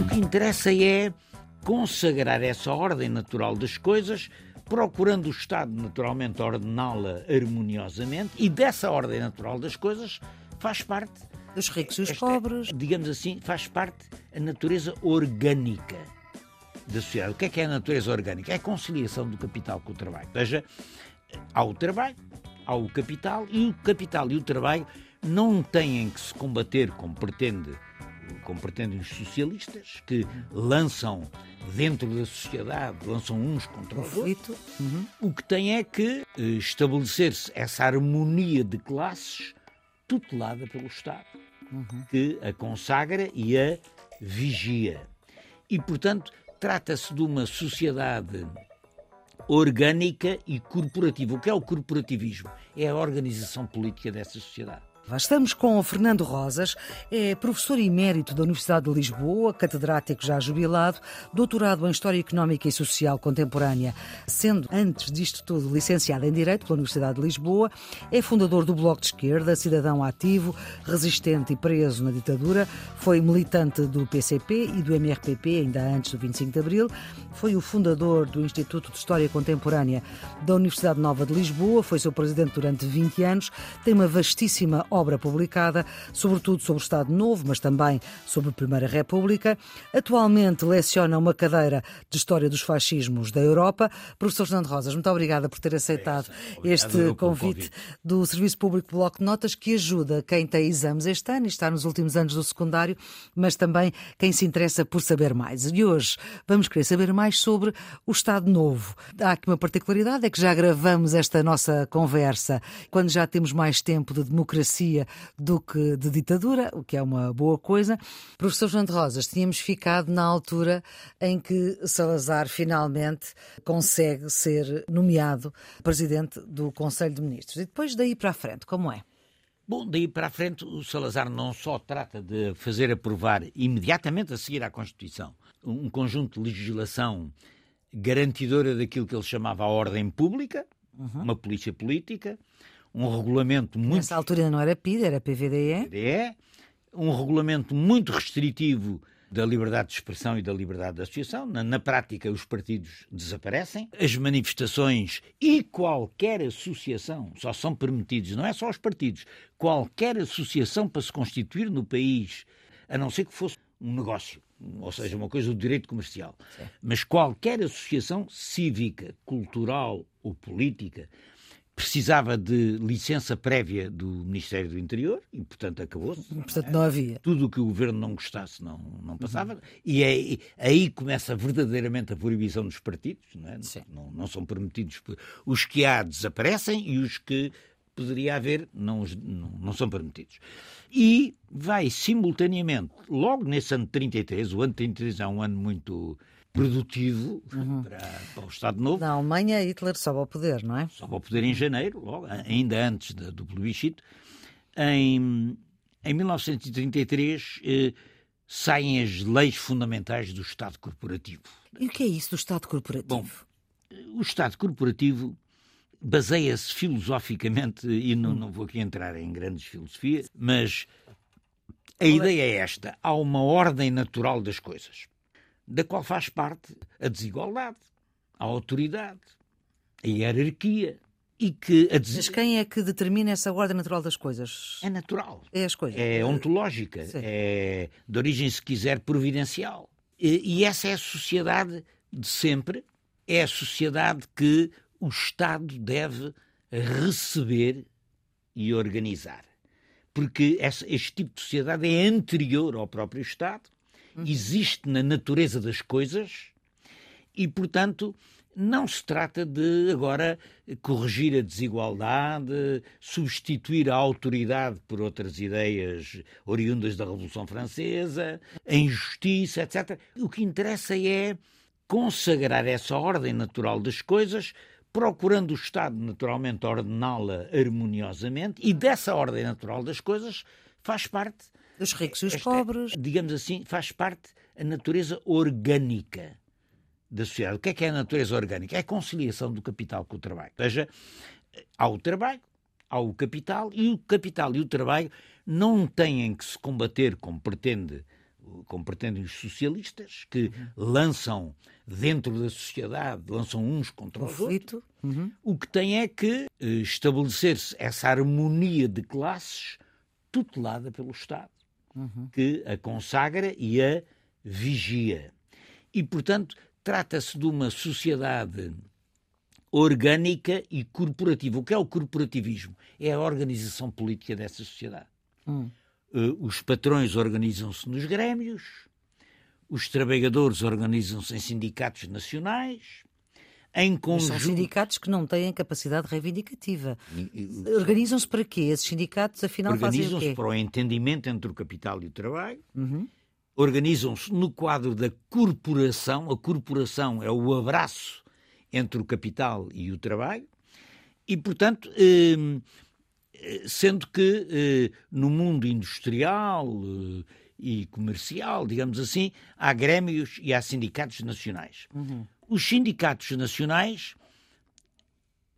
O que interessa é consagrar essa ordem natural das coisas, procurando o Estado naturalmente ordená-la harmoniosamente, e dessa ordem natural das coisas faz parte. Dos ricos e os esta- pobres. Digamos assim, faz parte a natureza orgânica da sociedade. O que é que é a natureza orgânica? É a conciliação do capital com o trabalho. Ou seja, há o trabalho, há o capital, e o capital e o trabalho não têm que se combater como pretende como pretendem os socialistas, que lançam dentro da sociedade, lançam uns contra os outros. Uhum. O que tem é que eh, estabelecer-se essa harmonia de classes tutelada pelo Estado, que a consagra e a vigia. E, portanto, trata-se de uma sociedade orgânica e corporativa. O que é o corporativismo? É a organização política dessa sociedade. Lá Estamos com Fernando Rosas, é professor emérito da Universidade de Lisboa, catedrático já jubilado, doutorado em História Económica e Social Contemporânea, sendo, antes disto tudo, licenciado em Direito pela Universidade de Lisboa, é fundador do Bloco de Esquerda, cidadão ativo, resistente e preso na ditadura, foi militante do PCP e do MRPP ainda antes do 25 de Abril, foi o fundador do Instituto de História Contemporânea da Universidade Nova de Lisboa, foi seu presidente durante 20 anos, tem uma vastíssima obra publicada, sobretudo sobre o Estado Novo, mas também sobre a Primeira República. Atualmente leciona uma cadeira de História dos Fascismos da Europa. Professor Fernando Rosas, muito obrigada por ter aceitado Obrigado este convite convite. do Serviço Público Bloco de Notas, que ajuda quem tem exames este ano e está nos últimos anos do secundário, mas também quem se interessa por saber mais. E hoje vamos querer saber mais sobre o Estado Novo. Há aqui uma particularidade, é que já gravamos esta nossa conversa quando já temos mais tempo de democracia do que de ditadura, o que é uma boa coisa. Professor Fernando Rosas, tínhamos ficado na altura em que Salazar finalmente consegue ser nomeado presidente do Conselho de Ministros. E depois daí para a frente, como é? Bom, daí para a frente, o Salazar não só trata de fazer aprovar imediatamente a seguir à Constituição um conjunto de legislação garantidora daquilo que ele chamava a ordem pública, uma polícia política, um regulamento muito Nessa altura não era PID, era PVDE. PDE, um regulamento muito restritivo da liberdade de expressão e da liberdade de associação. Na, na prática, os partidos desaparecem. As manifestações e qualquer associação só são permitidos, não é só os partidos, qualquer associação para se constituir no país, a não ser que fosse um negócio, ou seja, uma coisa do direito comercial. Mas qualquer associação cívica, cultural ou política precisava de licença prévia do Ministério do Interior e, portanto, acabou-se. Portanto, não havia. Tudo o que o governo não gostasse não, não passava. E é, aí começa verdadeiramente a proibição dos partidos. Não, é? Não, não são permitidos. Os que há desaparecem e os que poderia haver não, não são permitidos. E vai simultaneamente, logo nesse ano de 33, o ano de 33 é um ano muito produtivo para, para o Estado Novo, Na Alemanha, Hitler sobe ao poder, não é? só para o poder em janeiro, logo, ainda antes da- do plebiscito. Em, em 1933 eh, saem as leis fundamentais do Estado Corporativo. E o que é isso do Estado Corporativo? Bom, O Estado Corporativo baseia-se filosoficamente, e não, não vou aqui entrar em grandes filosofias, mas a ideia é esta: há uma ordem natural das coisas, da qual faz parte a desigualdade, a autoridade, a hierarquia, e que a Mas des... quem é que determina essa ordem natural das coisas? é natural. É as coisas. É ontológica, Sim. é de origem, se quiser, providencial. E, essa é a sociedade de sempre, é a sociedade que o Estado deve receber e organizar. Porque essa- este tipo de sociedade é anterior ao próprio Estado, existe na natureza das coisas e, portanto, não se trata de agora corrigir a desigualdade, substituir a autoridade por outras ideias oriundas da Revolução Francesa, a injustiça, etc. O que interessa é consagrar essa ordem natural das coisas, procurando o Estado naturalmente ordená-la harmoniosamente, e dessa ordem natural das coisas faz parte Os ricos e os esta- pobres. digamos assim, faz parte a natureza orgânica da sociedade. O que é que é a natureza orgânica? É a conciliação do capital com o trabalho. Ou seja, há o trabalho, há o capital, e o capital e o trabalho não têm que se combater como pretende como pretendem os socialistas, que uhum. lançam dentro da sociedade, lançam uns contra os outros. Uhum. O que tem é que eh, estabelecer-se essa harmonia de classes tutelada pelo Estado, uhum. que a consagra e a vigia. E, portanto, trata-se de uma sociedade orgânica e corporativa. O que é o corporativismo? É a organização política dessa sociedade. Hum. Uh, os patrões organizam-se nos grêmios, os trabalhadores organizam-se em sindicatos nacionais, em conjunto... Mas são sindicatos que não têm capacidade reivindicativa. Organizam-se para quê? Esses sindicatos, afinal, fazem o quê? Organizam-se para o entendimento entre o capital e o trabalho, uhum organizam-se no quadro da corporação. A corporação é o abraço entre o capital e o trabalho, e, portanto, hum, sendo que eh, no mundo industrial eh, e comercial, digamos assim, há grêmios e há sindicatos nacionais. Uhum. Os sindicatos nacionais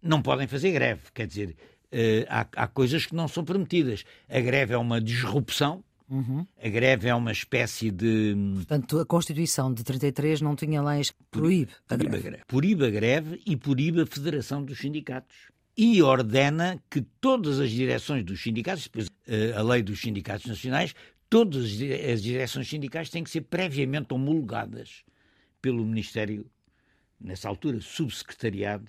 não podem fazer greve, quer dizer, eh, há, há coisas que não são permitidas. A greve é uma disrupção Uhum. A greve é uma espécie de. Portanto, a Constituição de 33 não tinha leis que proíbe a greve. greve. Proíbe a greve e proíbe a Federação dos Sindicatos. E ordena que todas as direções dos sindicatos, depois eh, a lei dos sindicatos nacionais, todas as direções sindicais têm que ser previamente homologadas pelo Ministério, nessa altura, Subsecretariado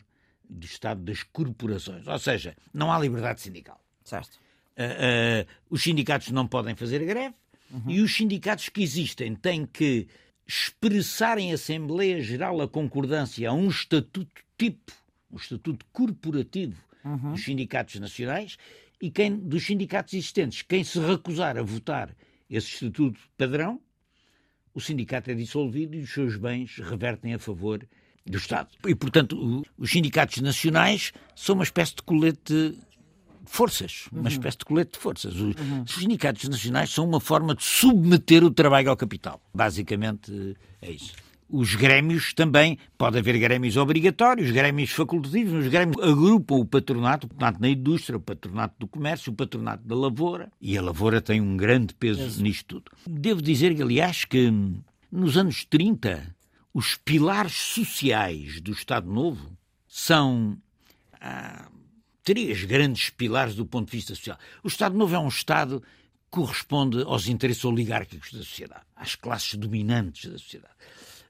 do Estado das Corporações. Ou seja, não há liberdade sindical. Certo. Uh, uh, os sindicatos não podem fazer greve uhum. e os sindicatos que existem têm que expressar em Assembleia Geral a concordância a um estatuto tipo, um estatuto corporativo uhum. dos sindicatos nacionais e quem dos sindicatos existentes, quem se recusar a votar esse estatuto padrão, o sindicato é dissolvido e os seus bens revertem a favor do Estado. E, portanto, os sindicatos nacionais são uma espécie de colete forças, uma uhum. espécie de colete de forças. Os, uhum. sindicatos nacionais são uma forma de submeter o trabalho ao capital. Basicamente é isso. Os grêmios também, pode haver grêmios obrigatórios, grêmios facultativos, os grêmios agrupam o patronato, o patronato na indústria, o patronato do comércio, o patronato da lavoura, e a lavoura tem um grande peso nisto tudo. Devo dizer, aliás, que nos anos 30, os pilares sociais do Estado Novo são ah, três grandes pilares do ponto de vista social. O Estado Novo é um Estado que corresponde aos interesses oligárquicos da sociedade, às classes dominantes da sociedade.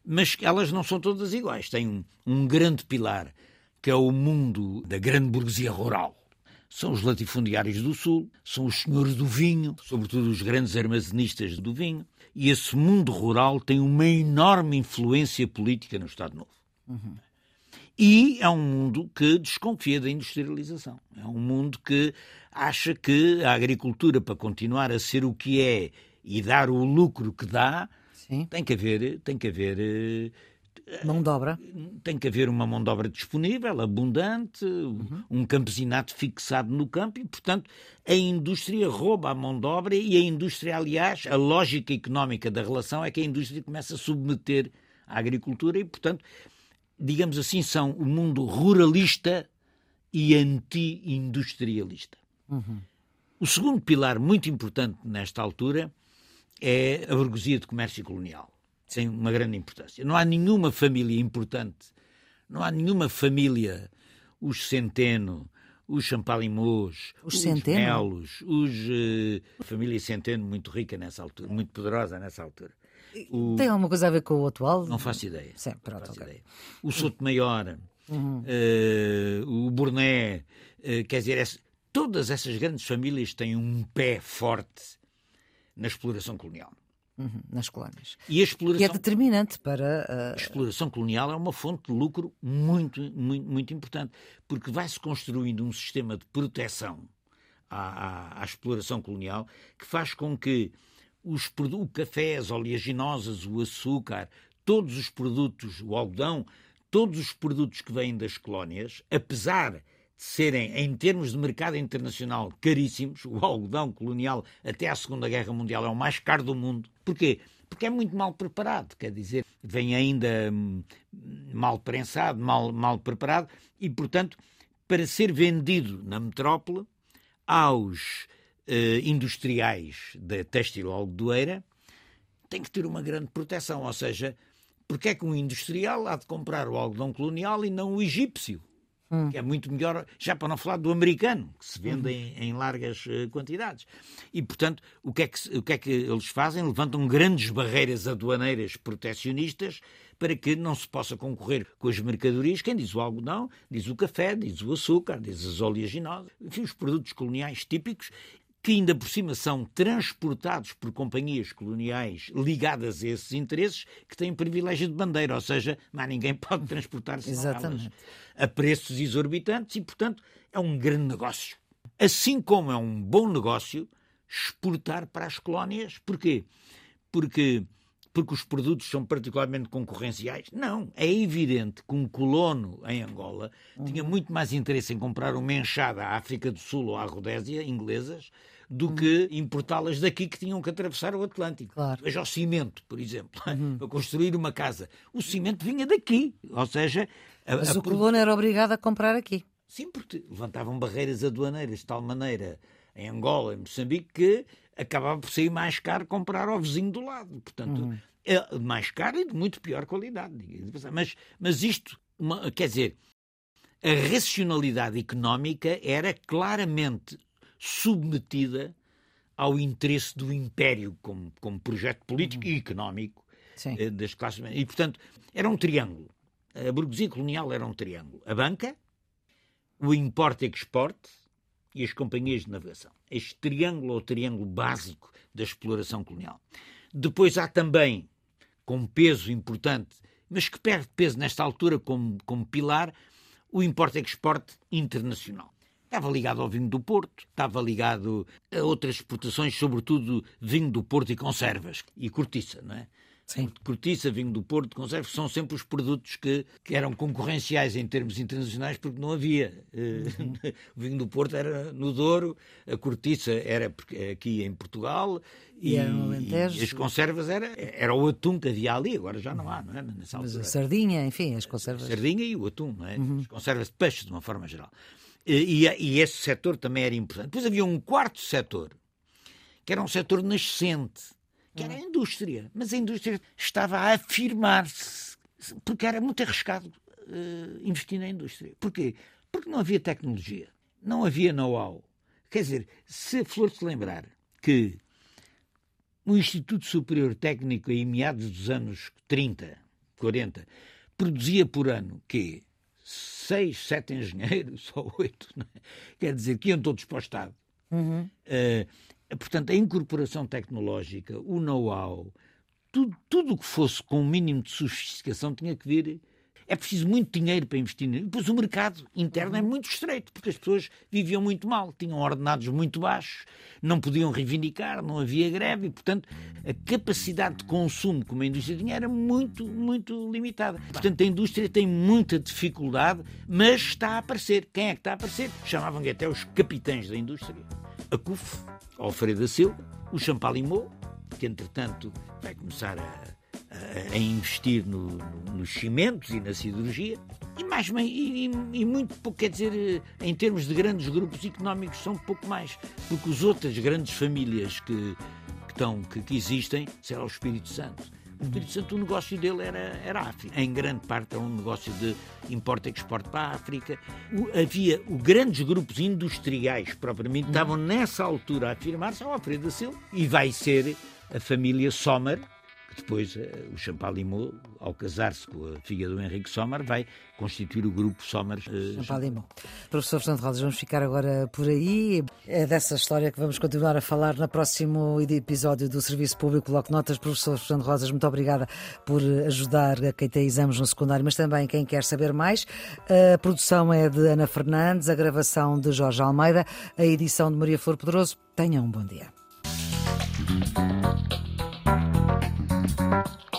Mas elas não são todas iguais. Tem um, um grande pilar, que é o mundo da grande burguesia rural. São os latifundiários do Sul, são os senhores do vinho, sobretudo os grandes armazenistas do vinho. E esse mundo rural tem uma enorme influência política no Estado Novo. Uhum. E é um mundo que desconfia da industrialização. É um mundo que acha que a agricultura, para continuar a ser o que é e dar o lucro que dá, Sim. tem que haver, tem que haver eh, mão de obra. Tem que haver uma mão de obra disponível, abundante, uhum. um campesinato fixado no campo e, portanto, a indústria rouba a mão de obra e a indústria, aliás, a lógica económica da relação é que a indústria começa a submeter a agricultura e, portanto, digamos assim, são o mundo ruralista e anti-industrialista. Uhum. O segundo pilar muito importante nesta altura é a burguesia de comércio colonial. Tem uma grande importância. Não há nenhuma família importante, não há nenhuma família, os Centeno, os Champalimous, os, os Melos, os, uh, a família Centeno muito rica nessa altura, muito poderosa nessa altura. O... Tem alguma coisa a ver com o atual? Não faço ideia. Sim, pronto, faço okay. ideia. O Soto Maior, uhum. uh, o Burné, uh, quer dizer, essa, todas essas grandes famílias têm um pé forte na exploração colonial. Uhum, nas colónias. E a exploração... Que é determinante para. Uh... A exploração colonial é uma fonte de lucro muito, muito, muito importante, porque vai-se construindo um sistema de proteção à, à, à exploração colonial que faz com que os o café, as oleaginosas, o açúcar, todos os produtos, o algodão, todos os produtos que vêm das colónias, apesar serem, em termos de mercado internacional, caríssimos, o algodão colonial até à Segunda Guerra Mundial é o mais caro do mundo. Porquê? porque é muito mal preparado, quer dizer, vem ainda hum, mal prensado, mal, mal preparado, e, portanto, para ser vendido na metrópole aos eh, industriais da têxtil algodoeira, tem que ter uma grande proteção, ou seja, porque é que um industrial há de comprar o algodão colonial e não o egípcio? Hum. Que é muito melhor, já para não falar do americano, que se vende uhum. em, em, largas uh, quantidades. E, portanto, o que, é que, o que é que eles fazem? Levantam grandes barreiras aduaneiras protecionistas para que não se possa concorrer com as mercadorias. Quem diz o algodão, diz o café, diz o açúcar, diz as oleaginosas, enfim, os produtos coloniais típicos que ainda por cima são transportados por companhias coloniais ligadas a esses interesses, que têm privilégio de bandeira, ou seja, mais ninguém pode transportar-se a preços exorbitantes e, portanto, é um grande negócio. Assim como é um bom negócio exportar para as colónias. Porquê? Porque porque os produtos são particularmente concorrenciais? Não. É evidente que um colono em Angola uhum. tinha muito mais interesse em comprar uma enxada à África do Sul ou à Rodésia, inglesas, do uhum. que importá-las daqui que tinham que atravessar o Atlântico. Claro. Veja o cimento, por exemplo, uhum. para construir uma casa. O cimento vinha daqui, ou seja... A, Mas a... o colono era obrigado a comprar aqui. Sim, porque levantavam barreiras aduaneiras de tal maneira em Angola, em Moçambique, que acabava por sair mais caro comprar ao vizinho do lado. Portanto, uhum. é mais caro e de muito pior qualidade. Mas, mas isto, uma, quer dizer, a racionalidade económica era claramente submetida ao interesse do império como, como projeto político uhum. e económico Sim. Eh, das classes. E, portanto, era um triângulo. A burguesia colonial era um triângulo. A banca, o import-export e as companhias de navegação. Este triângulo é o triângulo básico da exploração colonial. Depois há também, com peso importante, mas que perde peso nesta altura como, como pilar, o import-export internacional. Estava ligado ao vinho do Porto, estava ligado a outras exportações, sobretudo vinho do Porto e conservas, e cortiça, não é? Sim. Cortiça, vinho do Porto, conservas, são sempre os produtos que, que eram concorrenciais em termos internacionais porque não havia. Uhum. o vinho do Porto era no Douro, a cortiça era aqui em Portugal e, e, e as conservas era, era o atum que havia ali, agora já não há, não é? Nessa altura. Mas a sardinha, enfim, as conservas. A sardinha e o atum, não é? Uhum. As conservas de peixe, de uma forma geral. E, e esse setor também era importante. Depois havia um quarto setor, que era um setor nascente, que era a indústria. Mas a indústria estava a afirmar-se, porque era muito arriscado uh, investir na indústria. Porquê? Porque não havia tecnologia, não havia know-how. Quer dizer, se a Flor se lembrar que o Instituto Superior Técnico, em meados dos anos 30, 40, produzia por ano quê? Seis, sete engenheiros, ou oito, é? quer dizer, que iam todos para o Estado. Uhum. Uh, portanto, a incorporação tecnológica, o know-how, tudo, tudo o que fosse com um mínimo de sofisticação tinha que vir é preciso muito dinheiro para investir. Depois o mercado interno é muito estreito, porque as pessoas viviam muito mal, tinham ordenados muito baixos, não podiam reivindicar, não havia greve, e, portanto, a capacidade de consumo como a indústria tinha era muito, muito limitada. Portanto, a indústria tem muita dificuldade, mas está a aparecer. Quem é que está a aparecer? Chamavam-lhe até os capitães da indústria. A CUF, Alfredo da Silva, o Champalimau, que entretanto vai começar a a, investir no, no, nos cimentos e na siderurgia. E, mais, e, e, muito pouco, quer dizer, em termos de grandes grupos económicos, são pouco mais. Porque as outras grandes famílias que, que, estão, que, que existem será o Espírito Santo. O Espírito Santo, o negócio dele era, era a África. Em grande parte era um negócio de importa e exporta para a África. O, havia o, grandes grupos industriais, propriamente, estavam nessa altura a afirmar-se ao Alfredo da Silva. E vai ser a família Sommer, depois, eh, o Champalimau, ao casar-se com a filha do Henrique Sommer, vai constituir o grupo Sommer. Uh, Champalimau. Professor Fernando Rodas, vamos ficar agora por aí. É dessa história que vamos continuar a falar no próximo episódio do Serviço Público Bloco Notas. Professor Fernando Rosas, muito obrigada por ajudar a quem tem exames no secundário, mas também quem quer saber mais. A produção é de Ana Fernandes, a gravação de Jorge Almeida, a edição de Maria Flor Poderoso. Tenham um bom dia. Thank you.